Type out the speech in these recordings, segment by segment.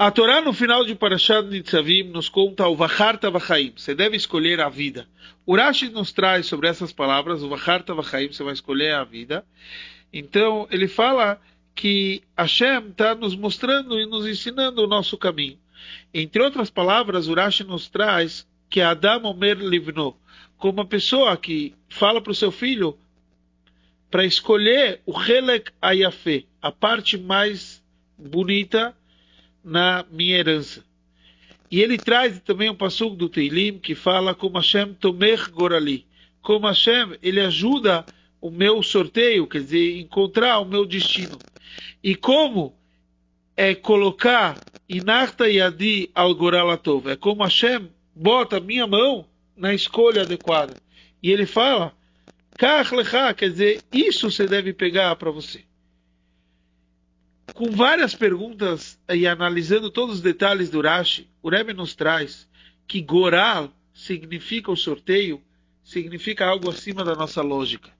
A Torá, no final de Parashat Nitzavim, nos conta o Vacharta Vachaim. Você deve escolher a vida. Urashi nos traz sobre essas palavras, o Vacharta Vachaim, você vai escolher a vida. Então, ele fala que Hashem está nos mostrando e nos ensinando o nosso caminho. Entre outras palavras, Urashi nos traz que Adam Omer Livno, como uma pessoa que fala para o seu filho para escolher o Helek Ayafé, a parte mais bonita na minha herança. E ele traz também um passugo do Teilim que fala como Hashem Tomer Gorali. Como Hashem, ele ajuda o meu sorteio, quer dizer, encontrar o meu destino. E como é colocar Inarta Yadi al Goralatov. É como Hashem bota a minha mão na escolha adequada. E ele fala, Kach Lecha, quer dizer, isso você deve pegar para você com várias perguntas e analisando todos os detalhes do Rashi, o Rebbe nos traz que Goral significa o sorteio, significa algo acima da nossa lógica.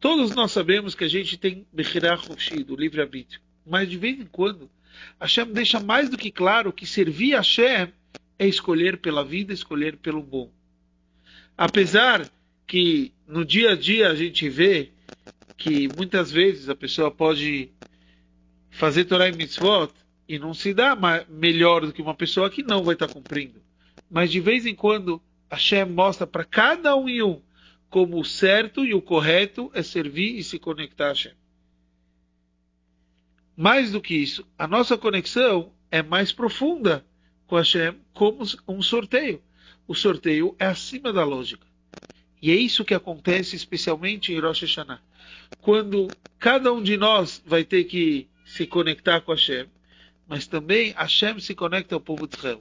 Todos nós sabemos que a gente tem Bechirah Hofshi, do livre-arbítrio, mas de vez em quando Hashem deixa mais do que claro que servir a Hashem é escolher pela vida, escolher pelo bom. Apesar que no dia a dia a gente vê que muitas vezes a pessoa pode fazer Torah e Mitzvot e não se dá melhor do que uma pessoa que não vai estar cumprindo. Mas de vez em quando, Hashem mostra para cada um e um como o certo e o correto é servir e se conectar a Hashem. Mais do que isso, a nossa conexão é mais profunda com Hashem como um sorteio. O sorteio é acima da lógica. E é isso que acontece especialmente em Rosh Hashanah. Quando cada um de nós vai ter que se conectar com Hashem, mas também Hashem se conecta ao povo de Israel.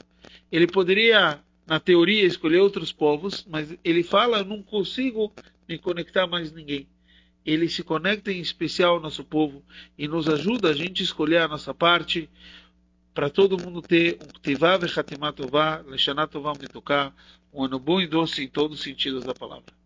Ele poderia, na teoria, escolher outros povos, mas ele fala: não consigo me conectar mais ninguém. Ele se conecta em especial ao nosso povo e nos ajuda a gente escolher a nossa parte para todo mundo ter um Ktivá Vechatimá Tová, Leshaná Tová um ano bom e doce em todos os sentidos da palavra.